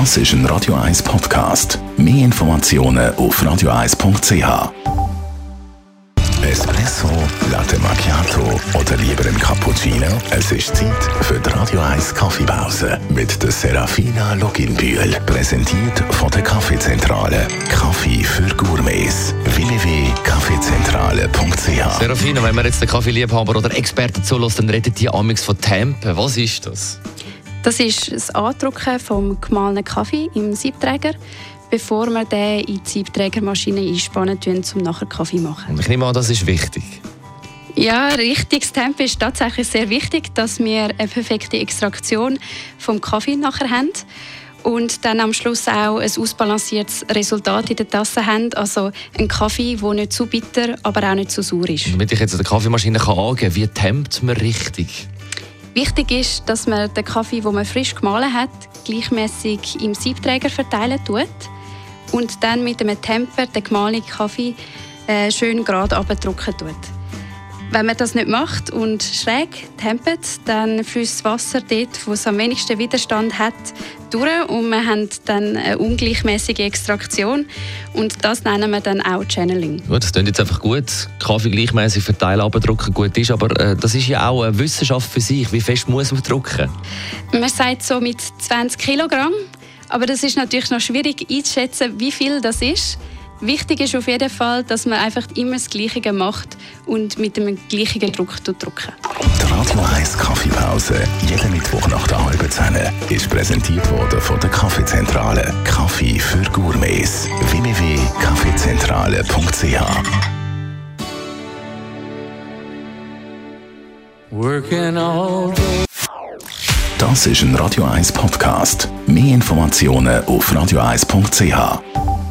Das ist ein Radio 1 Podcast. Mehr Informationen auf radio1.ch. Espresso, Latte Macchiato oder lieber ein Cappuccino? Es ist Zeit für die Radio 1 Kaffeepause mit der Serafina Loginbühl. Präsentiert von der Kaffeezentrale. Kaffee für Gourmets. www.kaffeezentrale.ch Serafina, wenn man jetzt den Kaffeeliebhaber oder Experten zulässt, dann redet die amix von Tempen. Was ist das? Das ist das Andrucken vom gemahlenen Kaffee im Siebträger, bevor wir den in die Siebträgermaschine einspannen, um nachher Kaffee zu machen. Und ich nehme an, das ist wichtig. Ja, richtiges Tempo ist tatsächlich sehr wichtig, dass wir eine perfekte Extraktion vom Kaffee nachher haben und dann am Schluss auch ein ausbalanciertes Resultat in der Tasse haben. Also ein Kaffee, der nicht zu bitter, aber auch nicht zu sauer ist. Damit ich jetzt an der Kaffeemaschine kann angeben kann, wie tempt man richtig? Wichtig ist, dass man den Kaffee, den man frisch gemahlen hat, gleichmäßig im Siebträger verteilen tut und dann mit einem Temper den gemahlenen Kaffee äh, schön gerade abdrucken tut. Wenn man das nicht macht und schräg tempert, dann fließt das Wasser dort, wo es am wenigsten Widerstand hat, durch und wir haben dann eine ungleichmäßige Extraktion und das nennen wir dann auch Channeling. Gut, das klingt jetzt einfach gut. Kaffee gleichmäßig verteilen, abdrucken gut ist, aber äh, das ist ja auch eine Wissenschaft für sich. Wie fest muss man drucken? Man sagt so mit 20 Kilogramm, aber das ist natürlich noch schwierig einzuschätzen, wie viel das ist. Wichtig ist auf jeden Fall, dass man einfach immer das Gleiche macht und mit dem gleichen Druck drücken. Die Radio 1 Kaffeepause, jeden Mittwoch nach der halben Zehn, ist präsentiert worden von der Kaffeezentrale. Kaffee für Gourmets. www.kaffeezentrale.ch Working all day. Das ist ein Radio 1 Podcast. Mehr Informationen auf radio1.ch.